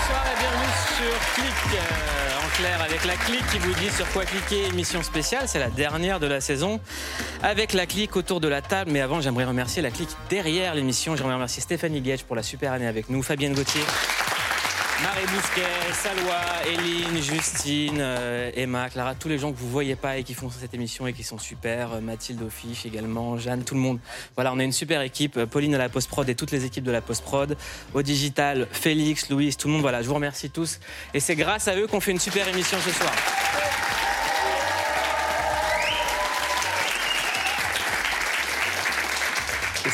Bonsoir et bienvenue sur Click. euh, en clair, avec la clique qui vous dit sur quoi cliquer. Émission spéciale, c'est la dernière de la saison. Avec la clique autour de la table. Mais avant, j'aimerais remercier la clique derrière l'émission. J'aimerais remercier Stéphanie Gage pour la super année avec nous. Fabienne Gauthier. Marie Bousquet, Salwa, Eline, Justine, euh, Emma, Clara, tous les gens que vous voyez pas et qui font cette émission et qui sont super. Euh, Mathilde Aufiche également, Jeanne, tout le monde. Voilà, on a une super équipe. Euh, Pauline à la post-prod et toutes les équipes de la post-prod. Au digital, Félix, Louise, tout le monde. Voilà, je vous remercie tous. Et c'est grâce à eux qu'on fait une super émission ce soir.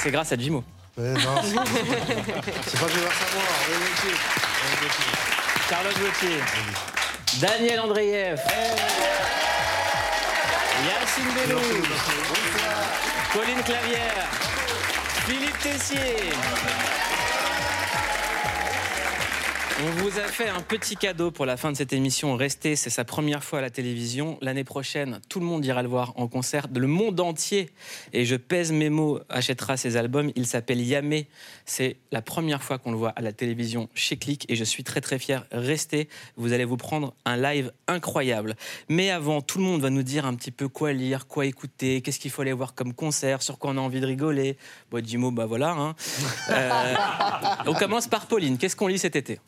C'est grâce à Jimo. Ouais, non, c'est pas grâce à moi. Carlos Gauthier. Daniel Andreev. Yacine Bellou. Pauline Clavière. Philippe Tessier. On vous a fait un petit cadeau pour la fin de cette émission. Restez, c'est sa première fois à la télévision. L'année prochaine, tout le monde ira le voir en concert. Le monde entier, et je pèse mes mots, achètera ses albums. Il s'appelle Yamé. C'est la première fois qu'on le voit à la télévision chez Click et je suis très très fier. Restez, vous allez vous prendre un live incroyable. Mais avant, tout le monde va nous dire un petit peu quoi lire, quoi écouter, qu'est-ce qu'il faut aller voir comme concert, sur quoi on a envie de rigoler. Bon, Jimo, bah voilà. hein. Euh, on commence par Pauline. Qu'est-ce qu'on lit cet été?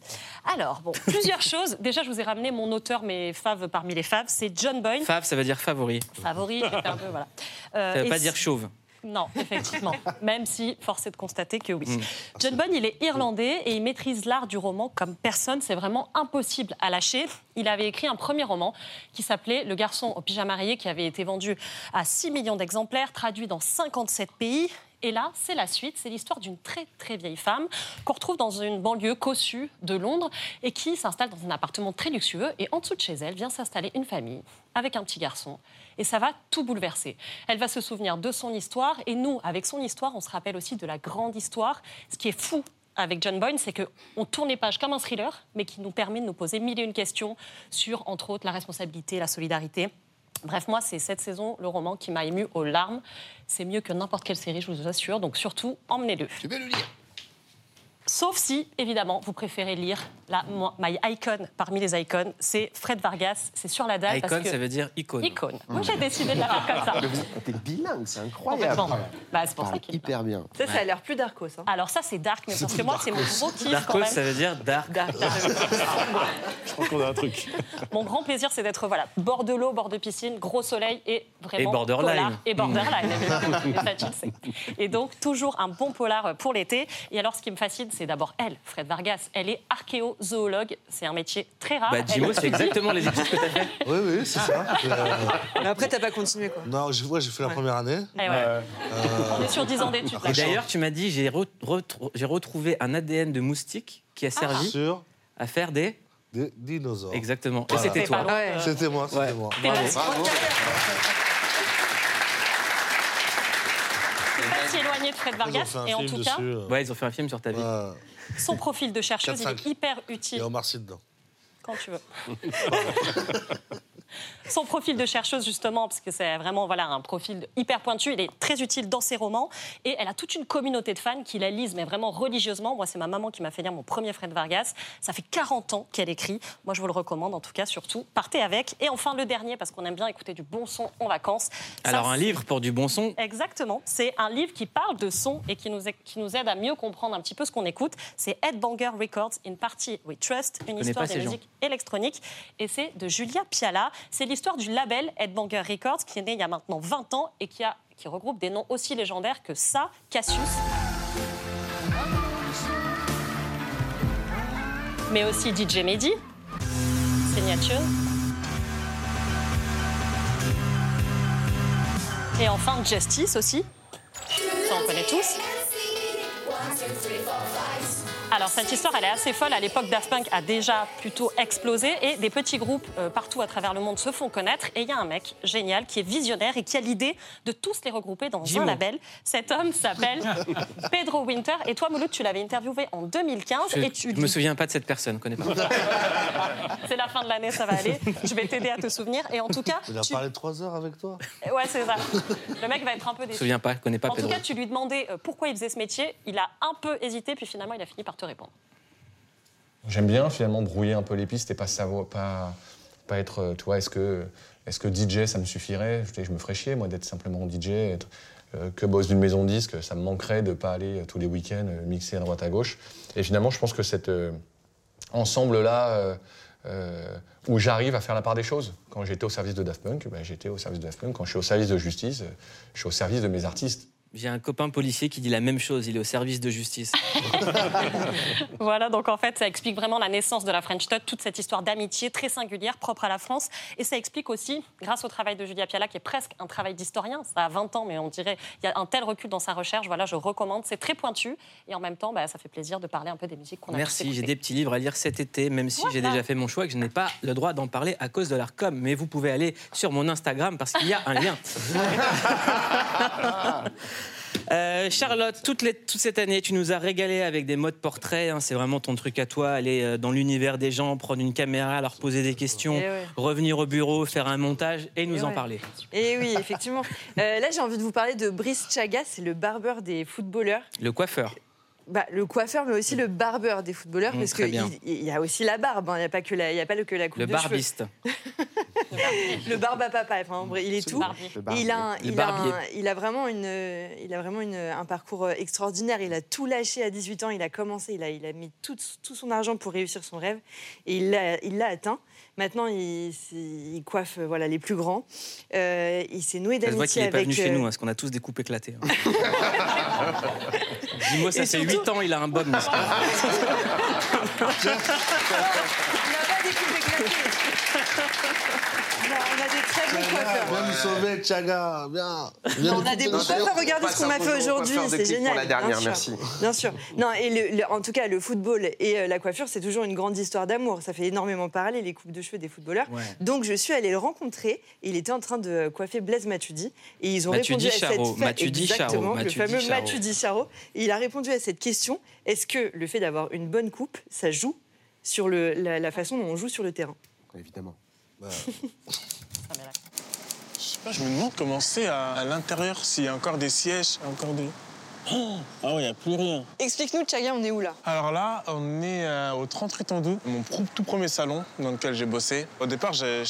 Alors, bon, plusieurs choses. Déjà, je vous ai ramené mon auteur, mes faves parmi les faves. C'est John Boyne. Fav, ça veut dire favori. Favori, un peu, voilà. Euh, Ça veut et pas dire chauve. Non, effectivement. Même si, force est de constater que oui. Mm. John Boyne, il est irlandais et il maîtrise l'art du roman comme personne. C'est vraiment impossible à lâcher. Il avait écrit un premier roman qui s'appelait Le garçon au pyjama rayé, qui avait été vendu à 6 millions d'exemplaires, traduit dans 57 pays. Et là, c'est la suite. C'est l'histoire d'une très très vieille femme qu'on retrouve dans une banlieue cossue de Londres et qui s'installe dans un appartement très luxueux. Et en dessous de chez elle vient s'installer une famille avec un petit garçon. Et ça va tout bouleverser. Elle va se souvenir de son histoire. Et nous, avec son histoire, on se rappelle aussi de la grande histoire. Ce qui est fou avec John Boyne, c'est qu'on tourne les pages comme un thriller, mais qui nous permet de nous poser mille et une questions sur, entre autres, la responsabilité, la solidarité. Bref, moi, c'est cette saison, le roman qui m'a ému aux larmes. C'est mieux que n'importe quelle série, je vous assure. Donc surtout, emmenez-le. Le lire. Sauf si, évidemment, vous préférez lire la my icon parmi les icônes, c'est Fred Vargas. C'est sur la dalle parce Icon, que ça veut dire icône. icône. Moi, j'ai décidé de la faire comme ça. T'es bilingue, c'est incroyable. Complètement. Bah, c'est pour ça qu'il. hyper bien. Ça, ça a l'air plus darkos. Hein. Alors ça, c'est dark, mais parce que moi, c'est mon gros kiff quand Darkos, même. ça veut dire dark. Je crois qu'on a un truc. Mon grand plaisir, c'est d'être voilà, bord de l'eau, bord de piscine, gros soleil et vraiment Et borderline. polar. Et borderline, le sais. Et donc, toujours un bon polar pour l'été. Et alors, ce qui me fascine, c'est d'abord elle, Fred Vargas. Elle est archéozoologue. C'est un métier très rare. Bah, Jimo, c'est exactement les études que t'as fait. Oui, oui, c'est ça. Euh, Mais après, t'as pas continué, quoi. non, j'ai ouais, j'ai fait la première année. Eh ouais. On est sur 10 ans d'études. Et d'ailleurs, tu m'as dit, j'ai re- retro- j'ai retrouvé un ADN de moustique qui a servi Sur à faire des. des dinosaures. Exactement. Et c'était toi. Ouais. C'était moi, c'était Ouais. moi. Bravo. T'es pas si éloigné de Fred Ils ont Vargas. fait un Et en film tout dessus. cas, euh, Ouais, ils ont fait un film sur ta vie. ouais. son profil de chercheuse, il 4-5. est hyper Il y utile. a Omar Sy dedans. Quand tu veux. Son profil de chercheuse, justement, parce que c'est vraiment voilà, un profil hyper pointu, il est très utile dans ses romans. Et elle a toute une communauté de fans qui la lisent, mais vraiment religieusement. Moi, c'est ma maman qui m'a fait lire mon premier Fred Vargas. Ça fait 40 ans qu'elle écrit. Moi, je vous le recommande, en tout cas, surtout. Partez avec. Et enfin, le dernier, parce qu'on aime bien écouter du bon son en vacances. Ça, Alors, un livre pour du bon son? Exactement. C'est un livre qui parle de son et qui nous, a- qui nous aide à mieux comprendre un petit peu ce qu'on écoute. C'est Headbanger Records, In Party We Trust, une histoire des gens. musiques électroniques. Et c'est de Julia Piala. C'est l'histoire du label Headbanger Records qui est né il y a maintenant 20 ans et qui, regroupe des noms aussi légendaires que ça, Cassius. Mais aussi DJ Mehdi, Signature. Et enfin Justice aussi. Ça, on connaît tous. Alors cette histoire, elle est assez folle. À l'époque, Daft Punk a déjà plutôt explosé et des petits groupes euh, partout à travers le monde se font connaître. Et il y a un mec génial qui est visionnaire et qui a l'idée de tous les regrouper dans un label. Cet homme s'appelle Pedro Winter. Et toi, Mouloud, tu l'avais interviewé en 2015 Je, et tu je me souviens pas de cette personne, connais pas. c'est la fin de l'année, ça va aller. Je vais t'aider à te souvenir. Et en tout cas, Il a tu- parlé trois heures avec toi? ouais, c'est ça. Le mec va être un peu Je me déçu. souviens pas, connais pas En tout Pedro. cas, tu lui demandais euh, pourquoi il faisait ce métier. Il a un peu hésité, puis finalement, il a fini par répondre. J'aime bien finalement brouiller un peu les pistes et pas être, euh, tu vois, est-ce que, est-ce que DJ ça me suffirait? Je, me ferais chier moi d'être simplement DJ, être, euh, que boss d'une maison de disques, ça me manquerait de pas aller euh, tous les week-ends mixer à droite à gauche. Et finalement, je pense que cet ensemble-là, où j'arrive à faire la part des choses. Quand j'étais au service de Daft Punk, ben, j'étais au service de Daft Punk. Quand je suis au service de justice, je suis au service de mes artistes. J'ai un copain policier qui dit la même chose, il est au service de justice. Voilà, donc en fait, ça explique vraiment la naissance de la French Touch, toute cette histoire d'amitié très singulière, propre à la France. Et ça explique aussi, grâce au travail de Julia Piala, qui est presque un travail d'historien, ça a 20 ans, mais on dirait il y a un tel recul dans sa recherche. Voilà, je recommande. C'est très pointu et en même temps, bah, ça fait plaisir de parler un peu des musiques qu'on a Merci, j'ai des petits livres à lire cet été, même si j'ai déjà fait mon choix et que je n'ai pas le droit d'en parler à cause de l'ARCOM. Mais vous pouvez aller sur mon Instagram parce qu'il y a un lien. Euh, Charlotte, toute, les- toute cette année, tu nous as régalé avec des modes portraits. hein, c'est vraiment ton truc à toi. Aller euh, dans l'univers des gens, prendre une caméra, leur poser des questions, Eh ouais. revenir au bureau, faire un montage et nous Eh en ouais. parler. Et oui, effectivement. Euh, là, j'ai envie de vous parler de Brice Chaga, c'est le barbeur des footballeurs. Le coiffeur. Bah, le coiffeur, mais aussi le barbeur des footballeurs, Mm, parce qu'il il y a aussi la barbe, hein. il n'y a pas que la, il y a pas le- que la coupe Le de cheveux. barbiste. Le barbe à papa, enfin, en vrai, il est tout. Et il, a, un- Le il, a barbier. un- il a vraiment, une, il a vraiment une- un parcours euh, extraordinaire. Il a tout lâché à 18 ans. Il a commencé, il a, il a mis tout, tout son argent pour réussir son rêve. Et il l'a atteint. Maintenant, il, c'est- il coiffe euh, voilà, les plus grands. Euh, il s'est noué Ça se voit d'amitié qu'il n'est pas avec. venu chez nous, hein, parce qu'on a tous des coupes éclatées. hein. Dis-moi, ça fait surtout- 8 ans, il a un bob. n'est-ce pas Il n'a pas éclatées. Non, on a des très bons coiffeurs. Viens nous sauver, Tchaga, viens. Viens On a des bons coiffeurs, regardez ce qu'on m'a fait aujourd'hui, c'est génial. Pour la bien dernière, sûr. merci. Bien sûr. Non, et le- le- en tout cas, le football et euh, la coiffure, c'est toujours une grande histoire d'amour. Ça fait énormément parler, les coupes de cheveux des footballeurs. Ouais. Donc, je suis allée le rencontrer. Il était en train de coiffer Blaise Matuidi. Et ils ont Matuidi répondu à Charo, cette Matuidi Charo, Exactement, le Matuidi fameux Charo. Matuidi Charo. Et il a répondu à cette question est-ce que le fait d'avoir une bonne coupe, ça joue sur le, la, la façon dont on joue sur le terrain? Évidemment. Je sais pas, je me demande comment c'est à, à l'intérieur, s'il y a encore des sièges, encore des. Oh, ah ouais, il n'y a plus rien. Explique-nous, Tchaga, on est où là Alors là, on est euh, au 30 rue Tandou, mon pr- tout premier salon dans lequel j'ai bossé. Au départ, je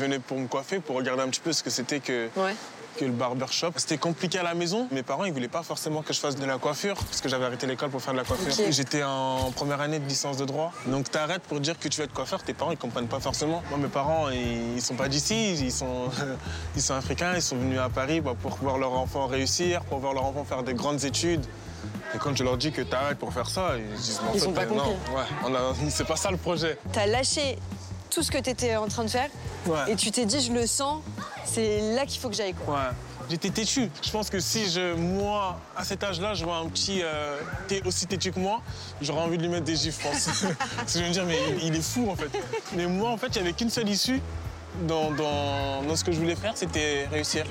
venais pour me coiffer, pour regarder un petit peu ce que c'était que, Ouais. Que le barbershop. C'était compliqué à la maison. Mes parents, ils voulaient pas forcément que je fasse de la coiffure, parce que j'avais arrêté l'école pour faire de la coiffure. Ok. J'étais en première année de licence de droit. Donc t'arrêtes pour dire que tu veux être coiffeur, tes parents, ils comprennent pas forcément. Moi, mes parents, ils, sont pas d'ici, ils sont, ils sont africains, ils sont venus à Paris bah, pour voir leur enfant réussir, pour voir leur enfant faire des grandes études. Et quand je leur dis que t'arrêtes pour faire ça, ils disent Ils pas euh, compris. Non, ouais, c'est pas ça le projet. T'as lâché tout ce que t'étais en train de faire Ouais. et tu t'es dit, je le sens, c'est là qu'il faut que j'aille. quoi. J'étais têtu. Je pense que si je, moi, à cet âge-là, je vois un petit euh, t'es aussi têtu que moi, j'aurais envie de lui mettre des gifs, je pense. Parce que je veux me dire, mais il, il est fou en fait. Mais moi, en fait, il n'y avait qu'une seule issue dans, dans, dans ce que je voulais faire, c'était réussir.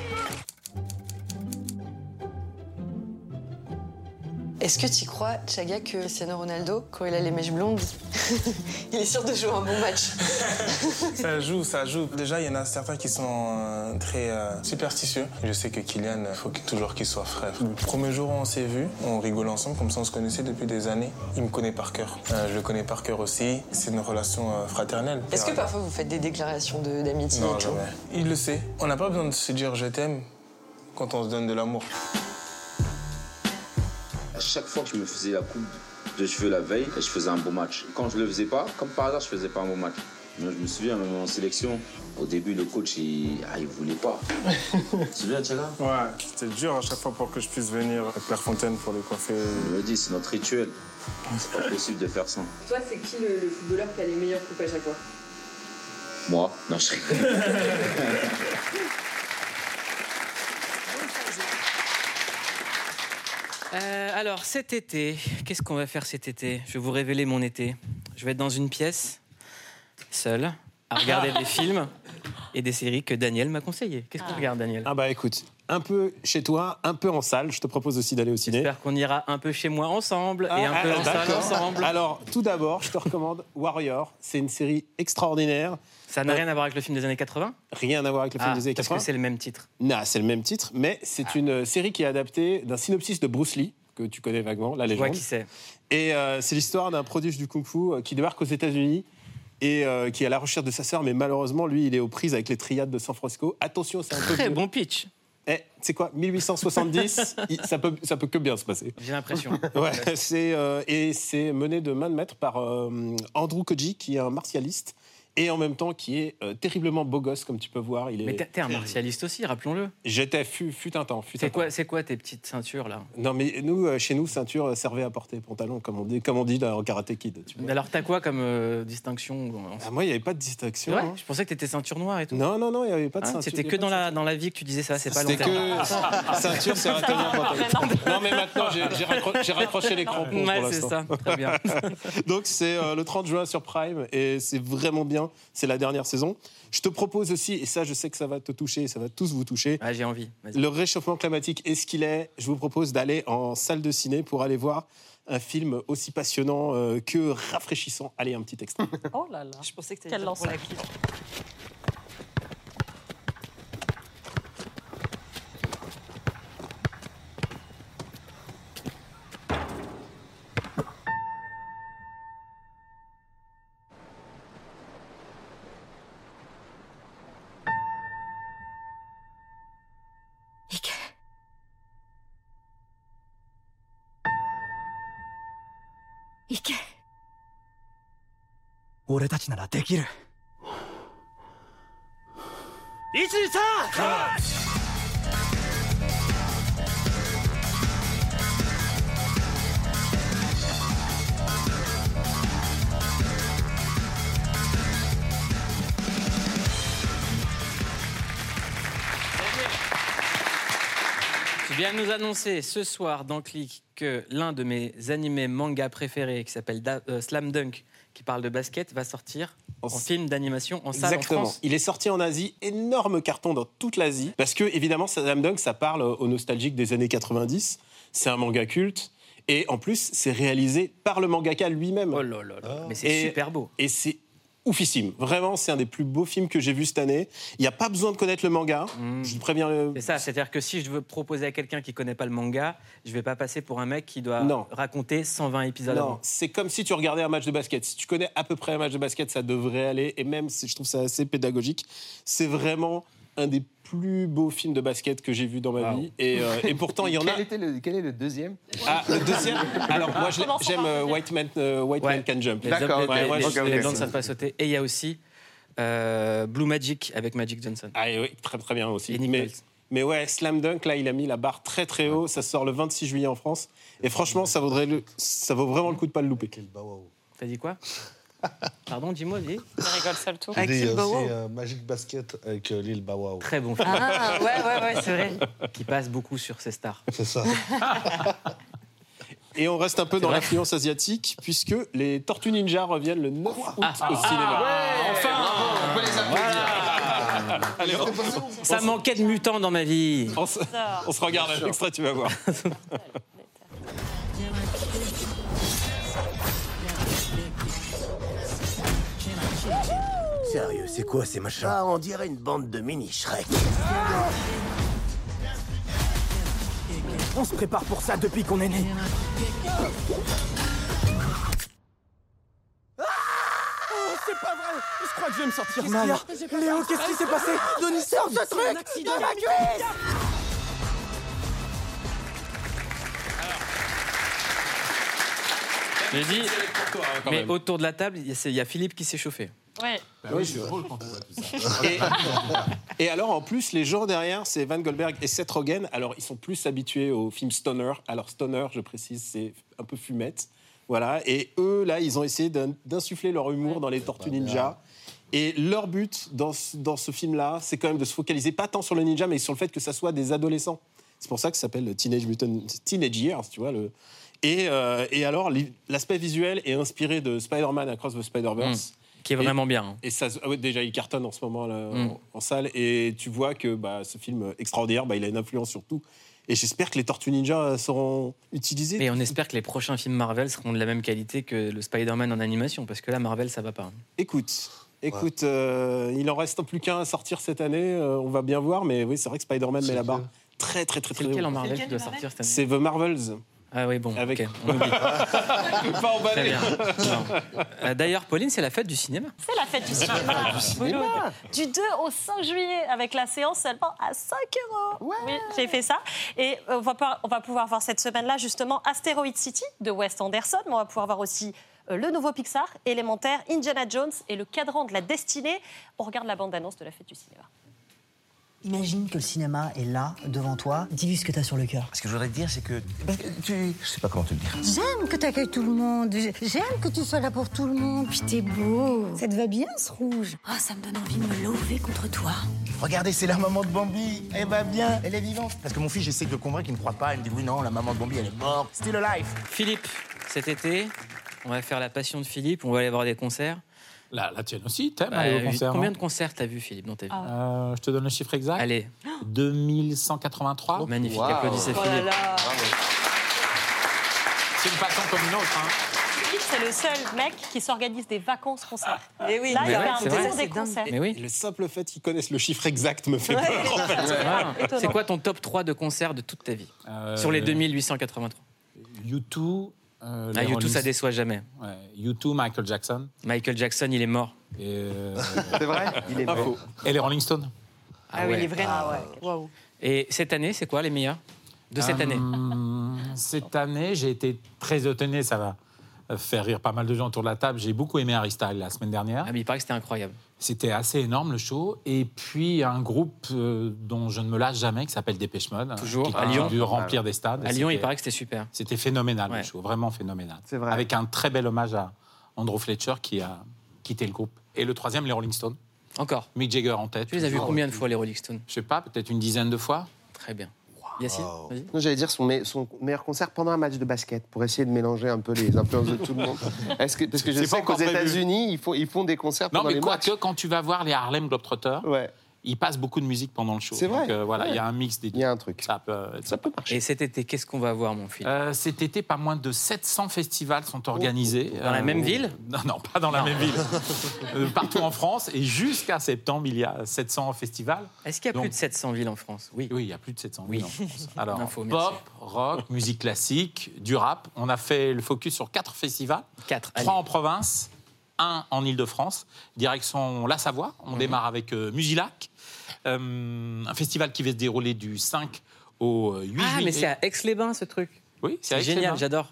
Est-ce que tu crois, Chaga, que Cristiano Ronaldo, quand il a les mèches blondes, il est sûr de jouer un bon match Ça joue, ça joue. Déjà, il y en a certains qui sont euh, très euh, superstitieux. Je sais que Kylian, il faut que- toujours qu'il soit frère. Le premier jour où on s'est vu, on rigole ensemble, comme ça on se connaissait depuis des années. Il me connaît par cœur. Euh, je le connais par cœur aussi. C'est une relation euh, fraternelle. Est-ce que parfois vous faites des déclarations de- d'amitié Non, et tout. Il le sait. On n'a pas besoin de se dire je t'aime quand on se donne de l'amour. À chaque fois que je me faisais la coupe de cheveux la veille, je faisais un beau match. Quand je le faisais pas, comme par hasard, je faisais pas un bon match. Moi, je me souviens, même en sélection, au début, le coach, il, ah, il voulait pas. tu te souviens, Tchaga Ouais, c'était dur à chaque fois pour que je puisse venir à Clairefontaine pour les coiffer. Il me dit, c'est notre rituel. C'est pas possible de faire ça. Toi, c'est qui le, footballeur qui a les meilleures coupes à chaque fois Moi Non, je rigole. Euh, alors, cet été, qu'est-ce qu'on va faire cet été? Je vais vous révéler mon été. Je vais être dans une pièce, seul, à regarder des films et des séries que Daniel m'a conseillé. Qu'est-ce qu'on regarde, Daniel? Ah bah écoute, un peu chez toi, un peu en salle. Je te propose aussi d'aller au ciné. J'espère qu'on ira un peu chez moi ensemble et un Ah, peu ah, en salle ensemble. Alors, tout d'abord, je te recommande Warrior. C'est une série extraordinaire. Ça n'a rien à voir avec le film des années 80 Rien à voir avec le film Ah, des années Parce 80. que c'est le même titre. Non, c'est le même titre, mais c'est une euh, série qui est adaptée d'un synopsis de Bruce Lee, que tu connais vaguement, la Je vois légende. qui c'est. Et euh, c'est l'histoire d'un prodige du kung-fu euh, qui débarque aux États-Unis et euh, qui est à la recherche de sa sœur, mais malheureusement, lui, il est aux prises avec les triades de San Francisco. Attention, c'est un peu. Très bon pitch, Eh, c'est quoi 1870 il- ça, peut, ça peut que bien se passer. j'ai l'impression. Ouais, c'est, euh, et c'est mené de main de maître par euh, Andrew Koji, qui est un martialiste et en même temps qui est euh, terriblement beau gosse, comme tu peux voir. Il est... Mais t'es un martialiste aussi, rappelons-le. J'étais fut, fut un temps. Un C'est quoi, c'est quoi tes petites ceintures là? Non, mais nous, euh, chez nous, ceinture euh, servait à porter pantalon, comme on dit, comme on dit dans Karate Kid. Tu vois. Alors t'as quoi comme euh, distinction Ah, moi, il n'y avait pas de distinction. hein. Je pensais que t'étais ceinture noire et tout. Non, non, non, il n'y avait pas de Ah, ceinture. C'était que dans la, dans la vie que tu disais ça, c'est pas long C'était que ceinture, c'est à pantalon. Non, mais maintenant, j'ai j'ai raccro- j'ai raccroché les crampons Ouais, c'est ça, très bien. Donc, c'est euh, le 30 juin sur Prime et c'est vraiment bien. C'est la dernière saison. Je te propose aussi, et ça, je sais que ça va te toucher, ça va tous vous toucher. Ah, j'ai envie. Le réchauffement climatique est ce qu'il est. Je vous propose d'aller en salle de ciné pour aller voir un film aussi passionnant euh, que rafraîchissant. Allez, un petit extrait. Oh là là. Je pensais que tu Quel allais pour lancement. la clip. Tu viens de nous annoncer ce soir dans Click que l'un de mes animés manga préférés, qui s'appelle Da- euh, Slam Dunk, qui parle de basket, va sortir en, En- film d'animation en salle en Exactement. France. Il est sorti en Asie, énorme carton dans toute l'Asie. Parce que, évidemment, Slam Dunk, ça parle aux nostalgiques des années 90. C'est un manga culte. Et en plus, c'est réalisé par le mangaka lui-même. Oh là là là, mais c'est super beau. Et c'est oufissime. Vraiment, c'est un des plus beaux films que j'ai vu cette année. Il n'y a pas besoin de connaître le manga. Mm. Je préviens le. C'est ça, c'est-à-dire que si je veux proposer à quelqu'un qui connaît pas le manga, je vais pas passer pour un mec qui doit Non. raconter 120 épisodes Non, c'est comme si tu regardais un match de basket. Si tu connais à peu près un match de basket, ça devrait aller. Et même, si je trouve ça assez pédagogique. C'est vraiment un des plus beaux films de basket que j'ai vu dans ma Wow. vie. Et, euh, et pourtant, il y en a. Quel, était le, quel est le deuxième Ah, le deuxième Alors, moi, j'aime euh. White Man, euh, White Ouais. Man Can Jump. D'accord, les, ouais, blondes savent pas sauter. Et il y a aussi euh, Blue Magic avec Magic Johnson. Ah, oui, très très bien aussi. Et mais, mais ouais, Slam Dunk, là, il a mis la barre très très haut. Ça sort le 26 juillet en France. Et franchement, ça, vaudrait le- ça vaut vraiment le coup de pas le louper. T'as dit quoi? Pardon, dis-moi, dis. Il rigole seul tout. Avec Il y Kim a Bowo. aussi euh, Magic Basket avec euh, Lil Bawao. Très bon film Ah, ouais, ouais, ouais, c'est vrai. qui passe beaucoup sur ces stars. C'est ça. Et on reste un peu dans l'influence asiatique, puisque les Tortues Ninja reviennent le 9 août Ah. au cinéma. Enfin On peut les applaudir. Allez, on, Ça manquait de mutants dans ma vie. on se, on se regarde un extrait, tu vas voir. Sérieux, c'est quoi ces machins Ah, on dirait une bande de mini Shrek. On se prépare pour ça depuis qu'on est né. Oh, c'est pas vrai Je crois que je vais me sortir mal. Léo, qu'est-ce qui s'est passé Denis, sors ce truc de ma cuisse J'ai dit, quand mais autour de la table, il y a- il y a Philippe qui s'est chauffé. Ouais. Et, et alors, en plus, les gens derrière, c'est Van Goldberg et Seth Rogen. Alors, ils sont plus habitués au film Stoner. Alors, Stoner, je précise, c'est un peu fumette. Voilà. Et eux, là, ils ont essayé d'in- d'insuffler leur humour dans les Tortues Ninja. Et leur but dans ce, dans ce film-là, c'est quand même de se focaliser pas tant sur le ninja, mais sur le fait que ça soit des adolescents. C'est pour ça que ça s'appelle Teenage Mutant Teenage Years, tu vois. Le... Et, euh, et alors, l'aspect visuel est inspiré de Spider-Man Across the Spider-Verse. Qui est vraiment bien. hein. Et ça, se- ah ouais, déjà, il cartonne en ce moment là, Mm. en, en salle. Et tu vois que bah, ce film extraordinaire, bah, il a une influence sur tout. Et j'espère que les Tortues Ninja seront utilisées. Et on espère que les prochains films Marvel seront de la même qualité que le Spider-Man en animation, parce que là, Marvel, ça va pas. Écoute, écoute, euh, il en reste plus qu'un à sortir cette année. euh, on va bien voir, mais oui, c'est vrai que Spider-Man met la barre très, très, très, C'est très lequel haut. en Marvel qui doit sortir cette année C'est The Marvels. Ah oui, bon, Avec- ok, on oublie. Pas emballé. Très bien. Non. Euh, D'ailleurs, Pauline, c'est la fête du cinéma. C'est la fête du cinéma. cinéma. Du 2 au 5 juillet, avec la séance seulement à 5 euros. Oui, j'ai fait ça. Et on va, pas- on va pouvoir voir cette semaine-là, justement, Asteroid City de Wes Anderson. Mais on va pouvoir voir aussi euh, le nouveau Pixar, Élémentaire, Indiana Jones et le cadran de la destinée. On regarde la bande-annonce de la fête du cinéma. Imagine que le cinéma est là, devant toi. Dis-lui ce que t'as sur le cœur. Ce que je voudrais te dire, c'est que. parce que tu. Je sais pas comment te le dire. J'aime que tu accueilles tout le monde. J'aime que tu sois là pour tout le monde. Puis t'es beau. Ça te va bien, ce rouge? Oh, ça me donne envie de me lever contre toi. Regardez, c'est la maman de Bambi. Elle va bien, elle est vivante. Parce que mon fils, j'essaie de le convaincre, il ne croit pas. Il me dit oui, non, la maman de Bambi, elle est morte. Still alive. Philippe, cet été, on va faire la passion de Philippe, on va aller voir des concerts. La, la tienne aussi, t'aimes Bah, aller au concert combien de concerts t'as vu, Philippe, dans ta vie Euh, Je te donne le chiffre exact. Allez. 2183. Magnifique, applaudissez Oh Philippe. C'est une passion comme une autre. hein. Philippe, c'est le seul mec qui s'organise des vacances concerts. Mais oui, Là, il fait ouais, un tour des concerts. Mais oui. Et Le simple fait qu'ils connaissent le chiffre exact me fait Ouais. peur. en fait. C'est quoi ton top 3 de concerts de toute ta vie Euh, Sur les 2883. U2. Euh, Ah, YouTube, ça déçoit jamais. Ouais, U2, Michael Jackson. Michael Jackson, il est mort. Et, euh, C'est vrai? Il est mort. et les Rolling Stones. Ah, oui, les vrais. Waouh. Et cette année, c'est quoi les meilleurs de cette année? Hum, Cette année, j'ai été très étonné. Ça va faire rire pas mal de gens autour de la table. J'ai beaucoup aimé Harry Styles la semaine dernière. Ah, mais il paraît que c'était incroyable. C'était assez énorme le show. Et puis un groupe euh, dont je ne me lâche jamais, qui s'appelle Dépêche Mode, Toujours, qui à a Lyon. dû remplir des stades. À Lyon, il paraît que c'était super. C'était phénoménal Ouais. le show, vraiment phénoménal. C'est vrai. Avec un très bel hommage à Andrew Fletcher qui a quitté le groupe. Et le troisième, les Rolling Stones. Encore. Mick Jagger en tête. Tu les as vus combien de fois, les Rolling Stones? Je sais pas, peut-être une dizaine de fois. Très bien. Yacine, vas-y. Non, J'allais dire son, me- son meilleur concert pendant un match de basket pour essayer de mélanger un peu les influences de tout le monde. Que, parce que je sais qu'aux. États-Unis, ils font, ils font des concerts Non, pendant mais les quoi matchs. que quand tu vas voir les Harlem Globetrotters, Ouais, ils passent beaucoup de musique pendant le show. C'est vrai. Donc, euh, voilà, il y a un mix des il deux. y a un truc. Ça peut être Ça peut marcher. Et cet été, qu'est-ce qu'on va voir, mon Philippe Euh, cet été, pas moins de 700 festivals sont organisés. Dans la même ville? Non, non, pas dans la même ville. Euh, partout en France. Et jusqu'à septembre, il y a 700 festivals. Est-ce qu'il y a Donc- plus de 700 villes en France? Oui. Oui, il y a plus de 700 Oui. villes en France. Alors, Info, pop, rock, musique classique, du rap. On a fait le focus sur quatre festivals. 4. Trois en province, un en Ile-de-France, direction la Savoie. On Mhm. démarre avec euh, Musilac, Euh, un festival qui va se dérouler du 5 au euh, 8 Ah, juillet. mais c'est à Aix-les-Bains, ce truc. Oui, c'est génial, j'adore.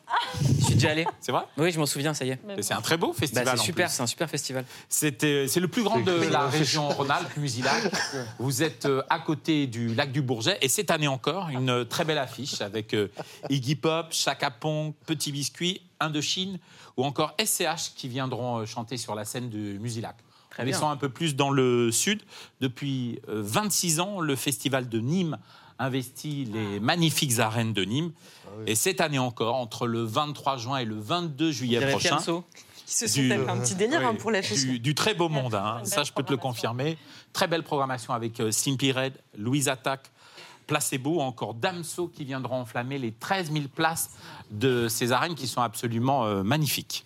Je suis déjà allé. C'est vrai Oui, je m'en souviens, ça y est. C'est un très beau Bah, festival. c'est super, c'est un super festival. C'était- C'est le plus grand de la région Rhône-Alpes, Musilac. Vous êtes euh, à côté du lac du Bourget. Et cette année encore, une euh, très belle affiche avec euh, Iggy Pop, Chaka Ponk, Petit Biscuit, Indochine ou encore SCH qui viendront euh, chanter sur la scène de Musilac. Bien. descend un peu plus dans le sud. Depuis euh, 26 ans, le festival de Nîmes investit les magnifiques arènes de Nîmes. Et cette année encore, entre le 23 juin et le 22 juillet prochain. Ils se sont Du- un petit délire hein, pour l'affiche. du, du très beau monde, hein. Ça je peux te le confirmer. Très belle programmation avec euh, Simply Red, Louise Attaque, Placebo, encore Damso qui viendront enflammer les 13 000 places de ces arènes qui sont absolument euh, magnifiques.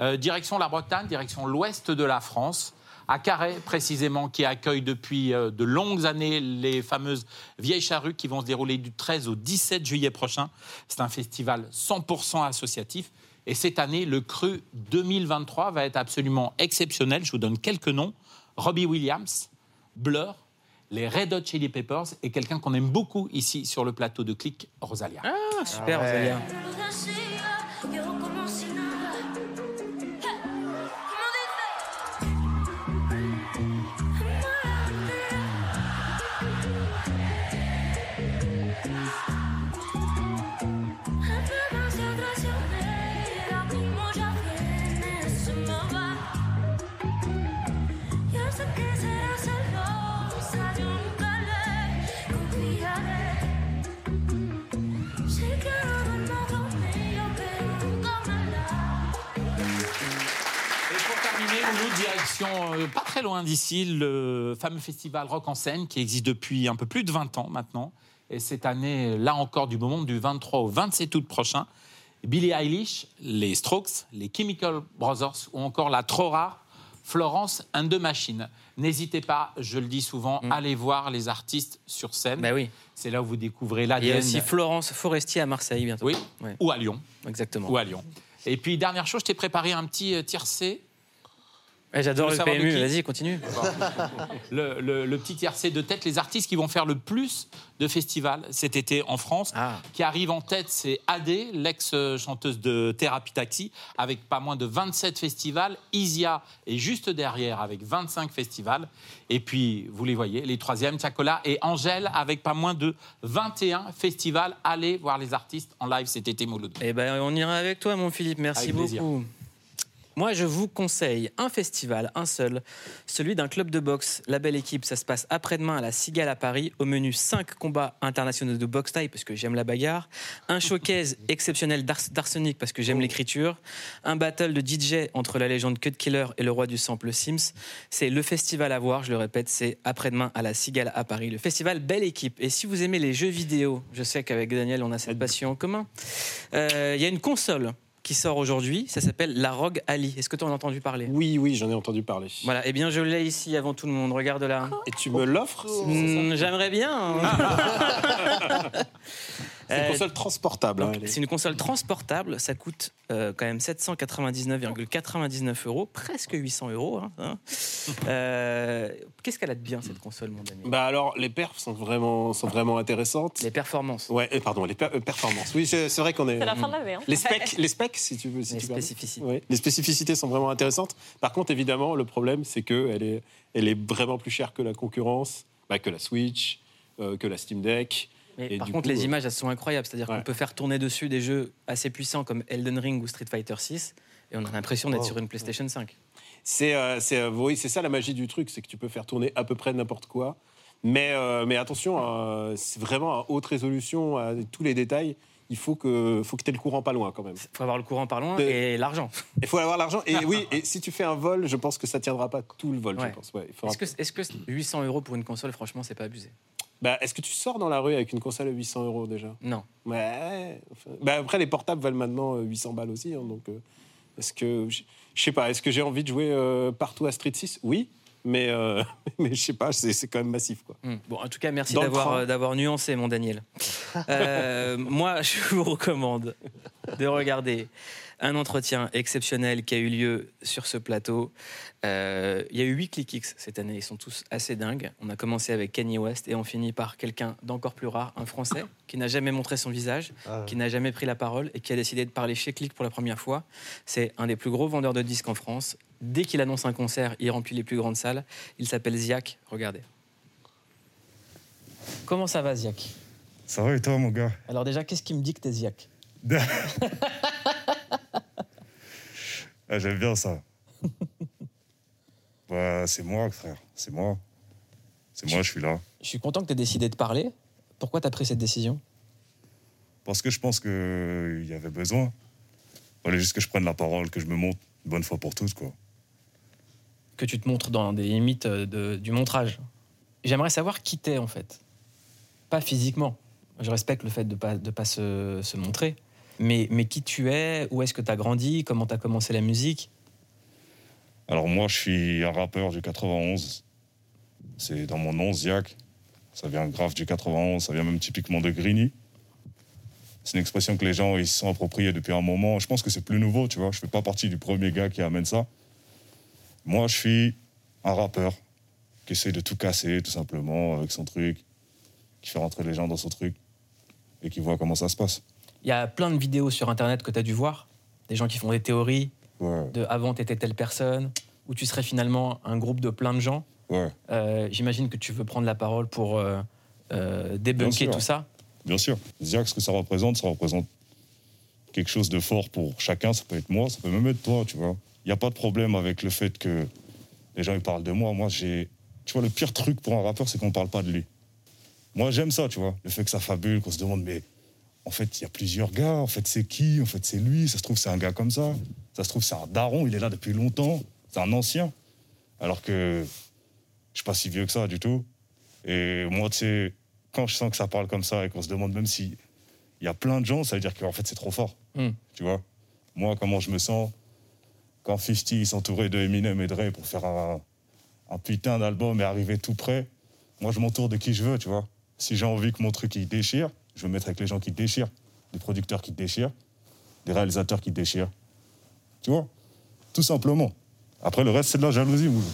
Euh, direction la Bretagne, direction l'ouest de la France, à Carhaix précisément, qui accueille depuis euh, de longues années les fameuses Vieilles Charrues qui vont se dérouler du 13 au 17 juillet prochain. C'est un festival 100% associatif. Et cette année, le cru 2023 va être absolument exceptionnel. Je vous donne quelques noms. Robbie Williams, Blur, les Red Hot Chili Peppers et quelqu'un qu'on aime beaucoup ici sur le plateau de Click, Rosalia. Ah, super, Rosalia. Yo sé Direction euh, pas très loin d'ici, le fameux festival Rock en scène qui existe depuis un peu plus de 20 ans maintenant. Et cette année, là encore, du moment du 23 au 27 août prochain, Billie Eilish, les Strokes, les Chemical Brothers ou encore la trop rare Florence and the Machine. N'hésitez pas, je le dis souvent, allez voir les artistes sur scène. Bah oui. C'est là où vous découvrez Il y a l'ADN. aussi Florence Forestier à Marseille bientôt. Oui, Ouais. ou à Lyon. Exactement. Ou à Lyon. Et puis, dernière chose, je t'ai préparé un petit euh, tiercé. Ouais, J'adore le PMU, vas-y, continue. le, le- le petit tiercé de tête, les artistes qui vont faire le plus de festivals cet été en France. Ah. Qui arrive en tête, c'est AD, l'ex-chanteuse de Thérapie Taxi, avec pas moins de 27 festivals. Isia est juste derrière, avec 25 festivals. Et puis, vous les voyez, les troisièmes, Tiakola et Angèle, avec pas moins de 21 festivals. Allez voir les artistes en live cet été, Mouloud. Eh ben, on ira avec toi, mon Philippe. Merci Avec plaisir. Moi, je vous conseille un festival, un seul, celui d'un club de boxe, la belle équipe. Ça se passe après-demain à la Cigale à Paris. Au menu 5 combats internationaux de boxe taille parce que j'aime la bagarre, un showcase exceptionnel d'Ars- d'Arsenic parce que j'aime l'écriture, un battle de DJ entre la légende Cut Killer et le roi du sample Sims. C'est le festival à voir, je le répète, c'est après-demain à la Cigale à Paris. Le festival Belle Équipe. Et si vous aimez les jeux vidéo, je sais qu'avec Daniel, on a cette passion en commun. Euh, Il y a une console qui sort aujourd'hui, ça s'appelle la Rogue Ali. Est-ce que tu en as entendu parler? Oui, oui, j'en ai entendu parler. Voilà, eh bien je l'ai ici avant tout le monde, regarde là. Et tu me l'offres? Hmm, J'aimerais bien. C'est une Euh, console transportable. hein, elle c'est une console transportable, ça coûte euh, quand même 799,99 euros, presque 800 euros. hein, hein. Euh, Qu'est-ce qu'elle a de bien cette console, mon ami? Bah alors, les perfs sont vraiment, sont vraiment intéressantes. Les performances. Ouais, euh, pardon, les per- euh, performances. Oui, c'est vrai qu'on est. C'est la fin de l'année. Hein. Les specs, les specs, si tu veux. Si Les tu spécificités. Ouais, Les spécificités sont vraiment intéressantes. Par contre, évidemment, le problème, c'est qu'elle est, elle est vraiment plus chère que la concurrence, bah, que la Switch, euh, que la Steam Deck. Mais Et par contre, coup, les euh, images, elles sont incroyables. C'est-à-dire Ouais. qu'on peut faire tourner dessus des jeux assez puissants comme Elden Ring ou Street Fighter 6, et on a l'impression d'être Wow. sur une PlayStation 5. C'est euh, c'est, euh, oui, c'est ça la magie du truc, c'est que tu peux faire tourner à peu près n'importe quoi. Mais, euh, mais attention, euh, c'est vraiment à haute résolution, à tous les détails. Il faut que, faut que tu aies le courant pas loin quand même. Il faut avoir le courant par loin De- et l'argent. Il faut avoir l'argent. Et oui, et si tu fais un vol, je pense que ça tiendra pas tout le vol. Ouais. Je pense. Ouais, faudra- Est-ce que, est-ce que 800 euros pour une console, franchement, c'est pas abusé? Bah, Est-ce que tu sors dans la rue avec une console à 800 euros déjà? Non. Ouais. enfin, bah, après, les portables valent maintenant euh, 800 balles aussi. hein, donc, euh, est-ce que. Je je sais pas, est-ce que j'ai envie de jouer euh, partout à Street 6 Oui. Mais, euh, mais je sais pas, c'est c'est quand même massif. Quoi. Hmm. Bon, en tout cas, merci d'avoir euh, d'avoir nuancé, mon Daniel. Euh, moi, je vous recommande de regarder un entretien exceptionnel qui a eu lieu sur ce plateau. Euh, il y a eu 8 ClickX cette année, ils sont tous assez dingues. On a commencé avec Kanye West et on finit par quelqu'un d'encore plus rare, un Français, qui n'a jamais montré son visage, Ah. qui n'a jamais pris la parole et qui a décidé de parler chez Click pour la première fois. C'est un des plus gros vendeurs de disques en France. Dès qu'il annonce un concert, il remplit les plus grandes salles. Il s'appelle Ziak, regardez. Comment ça va, Ziak? Ça va et toi, mon gars? Alors déjà, qu'est-ce qui me dit que t'es Ziak? Ah, J'aime bien ça. bah, c'est moi, frère. C'est moi. C'est moi, je suis là. Je suis content que t'aies décidé de parler. Pourquoi t'as pris cette décision? Parce que je pense qu'il y avait besoin. Il fallait juste que je prenne la parole, que je me montre une bonne fois pour toutes, quoi. Que tu te montres dans des limites euh, du montrage. J'aimerais savoir qui t'es, en fait. Pas physiquement. Je respecte le fait de pas, de pas se, montrer. Mais, mais qui tu es Où est-ce que t'as grandi Comment t'as commencé la musique? Alors moi, je suis un rappeur du 91. C'est dans mon nom, Ziak. Ça vient grave du 91, ça vient même typiquement de Grigny. C'est une expression que les gens ils se sont appropriés depuis un moment. Je pense que c'est plus nouveau, tu vois. Je fais pas partie du premier gars qui amène ça. Moi, je suis un rappeur qui essaie de tout casser, tout simplement, avec son truc, qui fait rentrer les gens dans son truc et qui voit comment ça se passe. Il y a plein de vidéos sur Internet que t'as dû voir. Des gens qui font des théories Ouais, de avant t'étais telle personne, où tu serais finalement un groupe de plein de gens. ouais, Euh, J'imagine que tu veux prendre la parole pour euh, euh, débunker tout ça. bien sûr. Ziak, ce que ça représente, ça représente quelque chose de fort pour chacun. Ça peut être moi, ça peut même être toi, tu vois. N'y a pas de problème avec le fait que les gens ils parlent de moi. Moi, j'ai. Tu vois, le pire truc pour un rappeur, c'est qu'on ne parle pas de lui. Moi, j'aime ça, tu vois. Le fait que ça fabule, qu'on se demande, mais en fait, il y a plusieurs gars. En fait, c'est qui? En fait, c'est lui. Ça se trouve, c'est un gars comme ça. Ça se trouve, c'est un daron. Il est là depuis longtemps. C'est un ancien. Alors que je suis pas si vieux que ça du tout. Et moi, tu sais, quand je sens que ça parle comme ça et qu'on se demande même si il y a plein de gens, ça veut dire qu'en fait c'est trop fort. Hmm. Tu vois? Moi, comment je me sens? Quand 50 il s'entourait de Eminem et Dre pour faire un, un putain d'album et arriver tout près. Moi, je m'entoure de qui je veux, tu vois. Si j'ai envie que mon truc il déchire, je veux me mettre avec les gens qui déchirent, des producteurs qui déchirent, des réalisateurs qui déchirent. Tu vois? Tout simplement. Après, le reste, c'est de la jalousie, Moulou.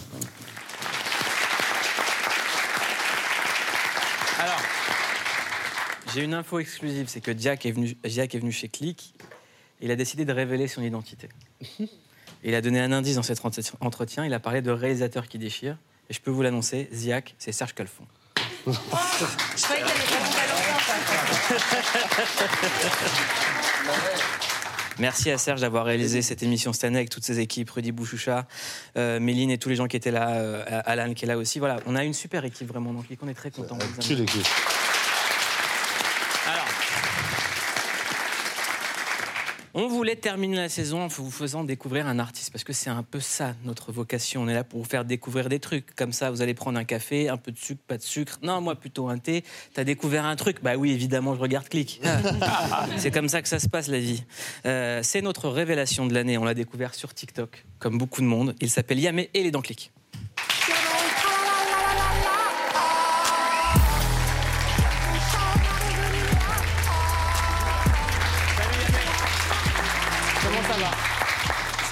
Alors, j'ai une info exclusive, c'est que Diak est venu, Diak est venu chez Click. Il a décidé de révéler son identité. Il a donné un indice dans cet ent- entretien. Il a parlé de réalisateur qui déchire. Et je peux vous l'annoncer, Ziak, c'est Serge Calfon. Je croyais allait vraiment Merci à Serge d'avoir réalisé cette émission cette année avec toutes ses équipes, Rudy Bouchoucha, euh, Méline et tous les gens qui étaient là, euh, Alan qui est là aussi. Voilà, on a une super équipe vraiment Click. On est très contents. de vous Quelle inviter. équipe Alors, on voulait terminer la saison en vous faisant découvrir un artiste, parce que c'est un peu ça notre vocation. On est là pour vous faire découvrir des trucs. Comme ça, vous allez prendre un café, un peu de sucre, pas de sucre. Non, moi plutôt un thé. T'as découvert un truc Bah oui, évidemment, je regarde Click. Ah. c'est comme ça que ça se passe la vie. Euh, c'est notre révélation de l'année. On l'a découvert sur TikTok, comme beaucoup de monde. Il s'appelle Yamé et il est dans Click.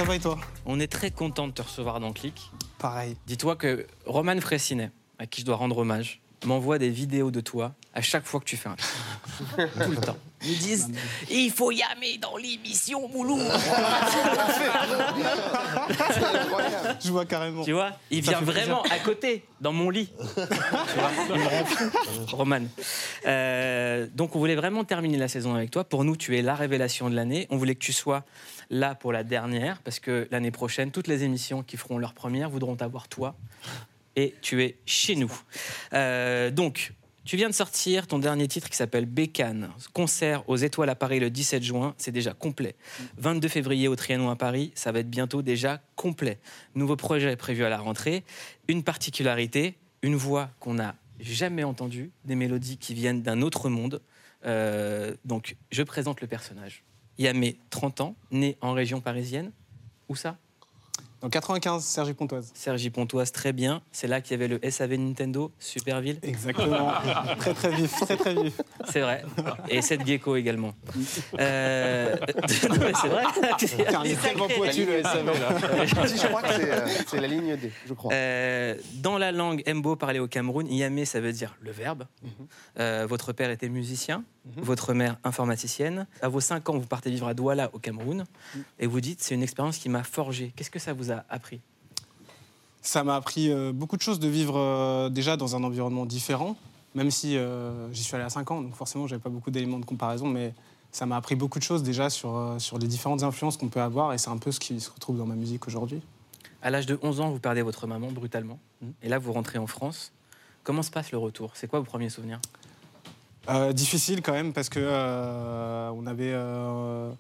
Ça va et toi On est très content de te recevoir dans Click. Pareil. Dis-toi que Roman Fressinet, à qui je dois rendre hommage, m'envoie des vidéos de toi à chaque fois que tu fais un truc. Tout le temps. Ils disent Il faut Yamé dans l'émission, Moulou Je vois carrément. Tu vois Il Ça vient plaisir. vraiment à côté, dans mon lit. Tu vois Il me rend fou. Roman. Euh, donc, on voulait vraiment terminer la saison avec toi. Pour nous, tu es la révélation de l'année. On voulait que tu sois là pour la dernière, parce que l'année prochaine, toutes les émissions qui feront leur première voudront t'avoir toi. Et tu es chez nous. Euh, donc, tu viens de sortir ton dernier titre qui s'appelle Bécane. Concert aux Étoiles à Paris le 17 juin, c'est déjà complet. 22 février au Trianon à Paris, ça va être bientôt déjà complet. Nouveau projet prévu à la rentrée. Une particularité, une voix qu'on n'a jamais entendue, des mélodies qui viennent d'un autre monde. Euh, donc, je présente le personnage. Yamé, 30 ans, né en région parisienne. Où ça? Dans 95, Sergi Pontoise. Sergi Pontoise, très bien. C'est là qu'il y avait le SAV Nintendo, Superville. Exactement. très très vif, très très vif. C'est vrai. Et cette gecko également. Euh... non, mais c'est vrai. Car il est tellement pointu, le SAV, là. Je crois que c'est, euh, c'est la ligne D, je crois. Euh, dans la langue Mbo parlée au Cameroun, Yamé, ça veut dire le verbe. Mhm. Euh, votre père était musicien, votre mère informaticienne. À vos 5 ans, vous partez vivre à Douala, au Cameroun, Mhm. et vous dites c'est une expérience qui m'a forgé. Qu'est-ce que ça vous a appris? Ça m'a appris euh, beaucoup de choses de vivre euh, déjà dans un environnement différent, même si euh, j'y suis allé à 5 ans, donc forcément, j'avais pas beaucoup d'éléments de comparaison, mais ça m'a appris beaucoup de choses déjà sur, sur les différentes influences qu'on peut avoir, et c'est un peu ce qui se retrouve dans ma musique aujourd'hui. À l'âge de 11 ans, vous perdez votre maman brutalement, et là, vous rentrez en France. Comment se passe le retour? C'est quoi vos premiers souvenirs? Euh, difficile quand même parce que euh, on avait, euh,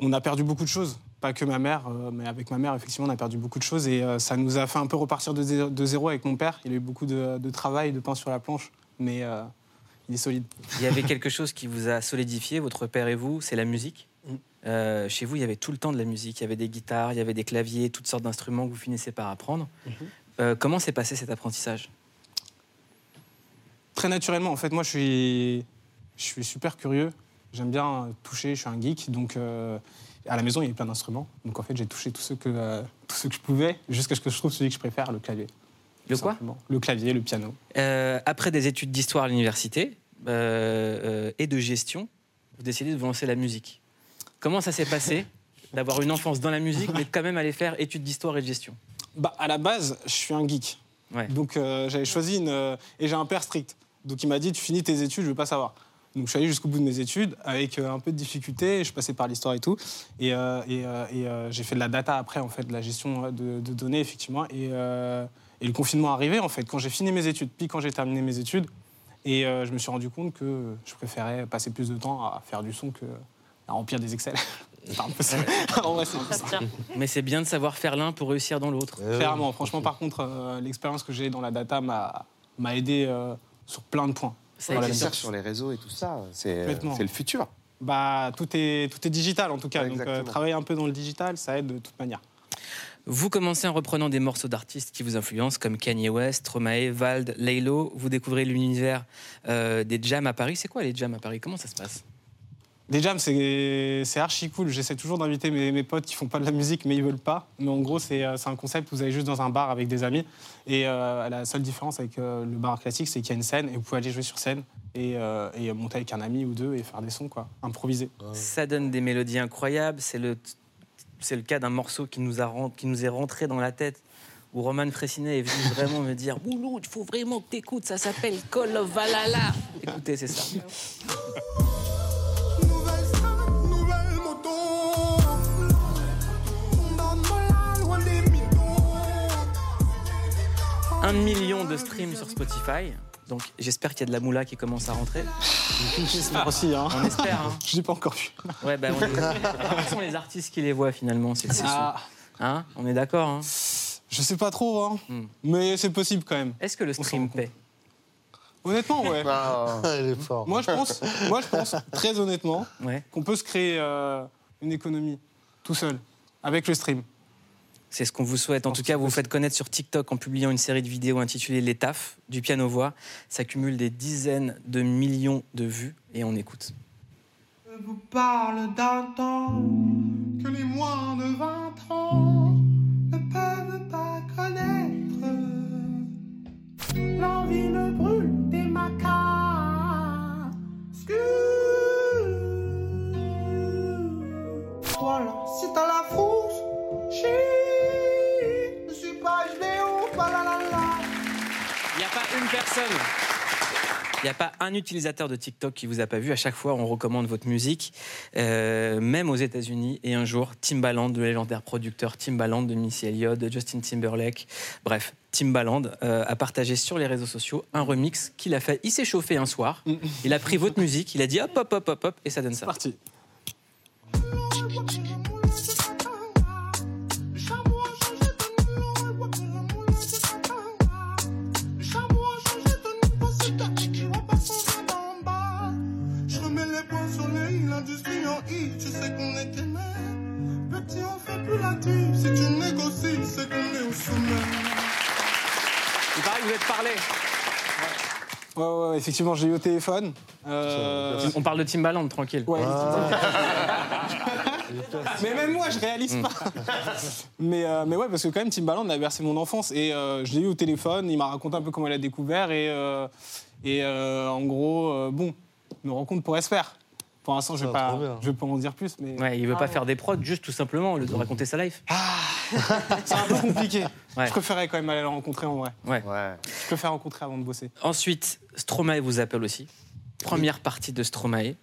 on a perdu beaucoup de choses. Pas que ma mère, mais avec ma mère effectivement on a perdu beaucoup de choses et ça nous a fait un peu repartir de, zé- de zéro avec mon père. Il a eu beaucoup de, de travail, de pain sur la planche, mais il est solide. Il y avait quelque chose qui vous a solidifié, votre père et vous, c'est la musique. Euh, chez vous, il y avait tout le temps de la musique. Il y avait des guitares, il y avait des claviers, toutes sortes d'instruments que vous finissez par apprendre. Euh, comment s'est passé cet apprentissage? Très naturellement, en fait, moi je suis, je suis super curieux. J'aime bien toucher, je suis un geek, donc euh, à la maison il y avait plein d'instruments. Donc en fait j'ai touché tous ceux que, euh, tous ceux que je pouvais jusqu'à ce que je trouve celui que je préfère, le clavier. Le Tout quoi? Simplement. Le clavier, le piano. Euh, Après des études d'histoire à l'université euh, euh, et de gestion, vous décidez de vous lancer la musique. Comment ça s'est passé d'avoir une enfance dans la musique, mais quand même aller faire études d'histoire et de gestion? Bah, à la base, je suis un geek. Donc euh, j'avais choisi une. euh, et j'ai un père strict. Donc il m'a dit Tu finis tes études, je veux pas savoir. Donc je suis allé jusqu'au bout de mes études avec euh, un peu de difficulté. Je passais par l'histoire et tout. Et, euh, et, euh, et, euh, j'ai fait de la data après, en fait, de la gestion de, de données, effectivement. Et, euh, et le confinement est arrivé, en fait, quand j'ai fini mes études, puis quand j'ai terminé mes études. Et euh, je me suis rendu compte que je préférais passer plus de temps à faire du son que à remplir des Excel. C'est un peu ça. en vrai, c'est un peu ça. Mais c'est bien de savoir faire l'un pour réussir dans l'autre. Clairement, franchement, par contre, euh, l'expérience que j'ai dans la data m'a m'a aidé euh, sur plein de points. Ça Voilà, existe sur les réseaux et tout ça. C'est le futur. Bah, tout est, tout est digital en tout cas. Ouais, donc, euh, travailler un peu dans le digital, ça aide de toute manière. Vous commencez en reprenant des morceaux d'artistes qui vous influencent, comme Kanye West, Stromae, Vald, Laylo. Vous découvrez l'univers euh, des jams à Paris. C'est quoi les jams à Paris? Comment ça se passe? Les jams, c'est c'est archi cool. J'essaie toujours d'inviter mes, mes potes qui font pas de la musique, mais ils veulent pas. Mais en gros, c'est euh, c'est un concept où vous allez juste dans un bar avec des amis. Et euh, la seule différence avec euh, le bar classique, c'est qu'il y a une scène et vous pouvez aller jouer sur scène et, euh, et monter avec un ami ou deux et faire des sons, quoi. Improviser. Ça donne des mélodies incroyables. C'est le, c'est le cas d'un morceau qui nous, a, qui nous est rentré dans la tête, où Roman Fressinet est venu vraiment me dire Boulou, il faut vraiment que t'écoutes, ça s'appelle Call of Valhalla. Écoutez, c'est ça. 1 million de streams sur Spotify. Donc j'espère qu'il y a de la moula qui commence à rentrer. j'espère aussi. Hein. On espère. Hein. Je l'ai pas encore vu. Ouais, ben, bah, on est... sont les artistes qui les voient finalement C'est ah. Hein On est d'accord. Hein Je sais pas trop, hein. Hmm. Mais c'est possible quand même. Est-ce que le stream paie Honnêtement, ouais. Ah, est. Moi, je pense, moi, je pense très honnêtement qu'on peut se créer euh, une économie tout seul avec le stream. C'est ce qu'on vous souhaite. En tout cas, vous vous faites connaître sur TikTok en publiant une série de vidéos intitulée Les Tafs du piano-voix. Ça cumule des dizaines de millions de vues et on écoute. Je vous parle d'un temps que les moins de 20 ans ne peuvent pas connaître. L'envie me brûle des macas. Voilà, si t'as la frousse, chie. Personne. Il n'y a pas un utilisateur de TikTok qui vous a pas vu. À chaque fois, on recommande votre musique, euh, même aux États-Unis. Et un jour, Timbaland, le légendaire producteur Timbaland de Missy Elliott, de Justin Timberlake, bref, Timbaland euh, a partagé sur les réseaux sociaux un remix qu'il a fait. Il s'est chauffé un soir. Il a pris votre musique, il a dit hop, hop, hop, hop, hop, et ça donne ça. Parti. Ouais, ouais, ouais, effectivement, j'ai eu au téléphone. Euh, On parle de Timbaland, tranquille. Ouais, mais même moi, je réalise Mm. pas. mais, euh, mais ouais, parce que quand même, Timbaland a bercé mon enfance. Et euh, je l'ai eu au téléphone, il m'a raconté un peu comment il a découvert. Et, euh, et euh, en gros, euh, bon, une rencontre pourrait se faire. Pour l'instant, je je vais pas en dire plus. Mais Ouais, il veut pas faire des prods, juste tout simplement, au lieu de raconter sa life. c'est un peu compliqué. Ouais. Je préférais quand même aller le rencontrer en vrai. Ouais. Je préfère rencontrer avant de bosser. Ensuite, Stromae vous appelle aussi. Première partie de Stromae.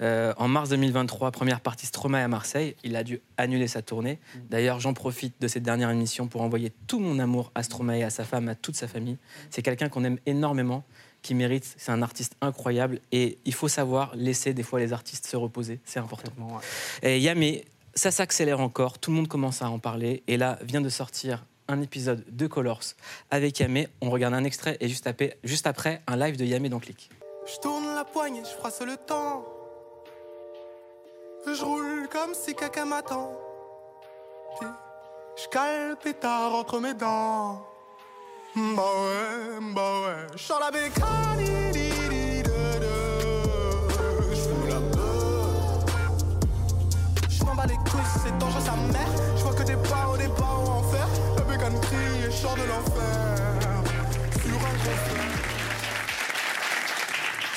Euh, en mars 2023, première partie Stromae à Marseille. Il a dû annuler sa tournée. D'ailleurs, j'en profite de cette dernière émission pour envoyer tout mon amour à Stromae, à sa femme, à toute sa famille. C'est quelqu'un qu'on aime énormément, qui mérite. C'est un artiste incroyable. Et il faut savoir laisser des fois les artistes se reposer. C'est important. Et Yamé, ça s'accélère encore. Tout le monde commence à en parler. Et là, vient de sortir un épisode de Colors avec Yamé. On regarde un extrait et juste après, juste après un live de Yamé dans Click. Je tourne la poignée, je froisse le temps. Je roule comme si quelqu'un m'attend. Je cale le pétard entre mes dents. Ouais, bah ouais. La bécane. di, di, di, de, de. Je fous la peur. Je m'en bats les couilles, c'est dangereux sa mère. Je vois que des barreaux, des barreaux en fer. La bécane crie et de l'enfer. Sur un.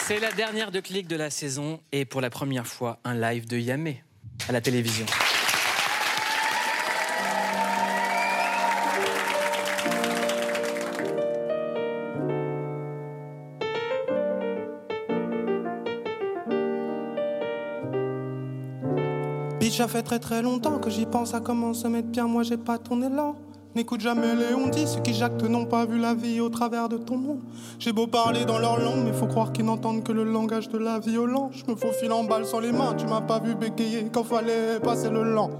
C'est la dernière de Click de la saison et pour la première fois, un live de Yamé à la télévision. Bitch, ça fait très très longtemps que j'y pense à comment se mettre bien. Moi, j'ai pas ton élan. N'écoute jamais les on dit, ceux qui jactent n'ont pas vu la vie au travers de ton nom. J'ai beau parler dans leur langue, mais faut croire qu'ils n'entendent que le langage de la violence. Je me faufile en balle sans les mains, tu m'as pas vu bégayer quand fallait passer le lent.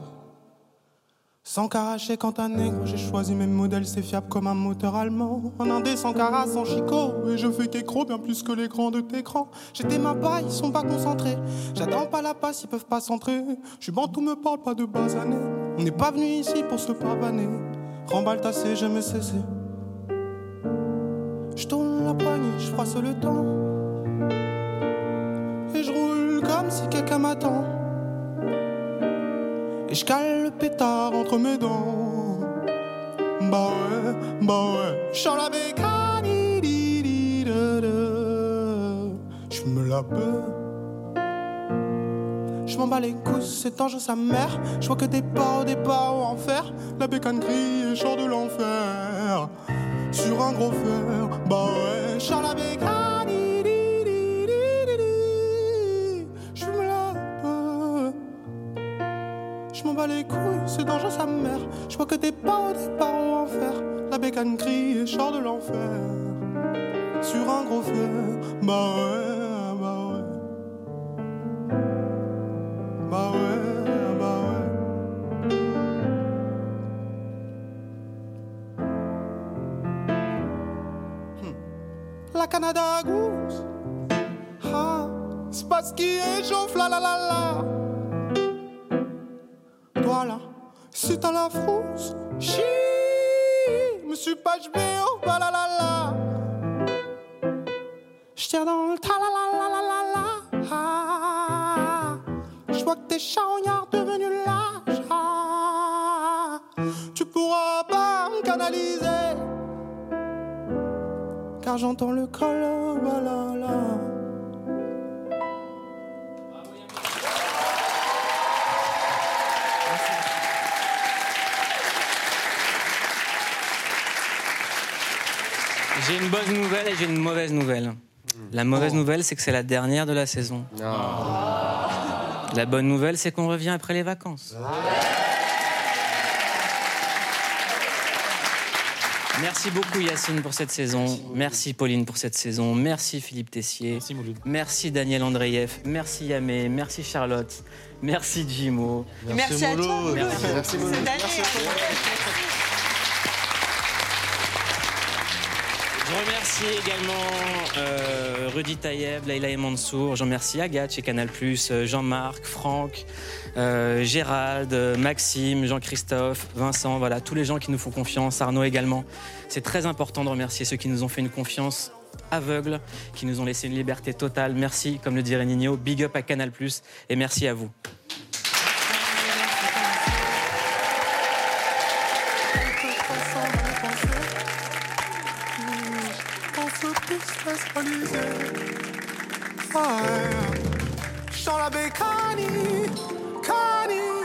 Sans caracher quand un négro, j'ai choisi mes modèles, c'est fiable comme un moteur allemand. Un indé sans cara, sans chicot, et je fais qu'écro bien plus que l'écran de t'écran. J'étais ma paille, ils sont pas concentrés. J'attends pas la passe, ils peuvent pas s'entrer. Je suis bantou, me parle pas de basané. On n'est pas venu ici pour se pavaner. Remballe ta C, jamais cessé. Je tourne la poignée, je froisse le temps. Et je roule comme si quelqu'un m'attend. Et je cale le pétard entre mes dents. Bah ouais, bah ouais. J'sens la bécane, je me la. Je m'en bats les couilles, c'est dangereux sa mère. Je vois que des pas au départ au enfer. La bécane crie et chante de l'enfer. Sur un gros fer, bah ouais, chante la bécane. Les couilles, c'est dangereux sa mère. Je vois que des pas au départ au enfer. La bécane crie et chante de l'enfer. Sur un gros fer, bah ouais, la me suis pas HBO, bah la la la. J'tire dans le ta la la la la la la. Ah, je vois que t'es charognard devenu lâche. Ah, tu pourras pas me canaliser. Car j'entends le col, J'ai une bonne nouvelle et j'ai une mauvaise nouvelle. La mauvaise nouvelle, c'est que c'est la dernière de la saison. La bonne nouvelle, c'est qu'on revient après les vacances. Merci beaucoup Yacine pour cette saison. Merci Pauline pour cette saison. Merci Philippe Tessier. Merci, Daniel Andreyev. Merci Yamé. Merci Charlotte. Merci Jimo. Merci, à toi. Mouloud. Merci. Merci, Mouloud. Cette année. Je remercie également euh, Rudy Tayeb, Laïla et Mansour. Je remercie Agathe chez Canal+, euh, Jean-Marc, Franck, euh, Gérald, euh, Maxime, Jean-Christophe, Vincent, voilà, tous les gens qui nous font confiance, Arnaud également. C'est très important de remercier ceux qui nous ont fait une confiance aveugle, qui nous ont laissé une liberté totale. Merci, comme le dirait Nino, big up à Canal+, et merci à vous. Sur la baie Cani, Cani.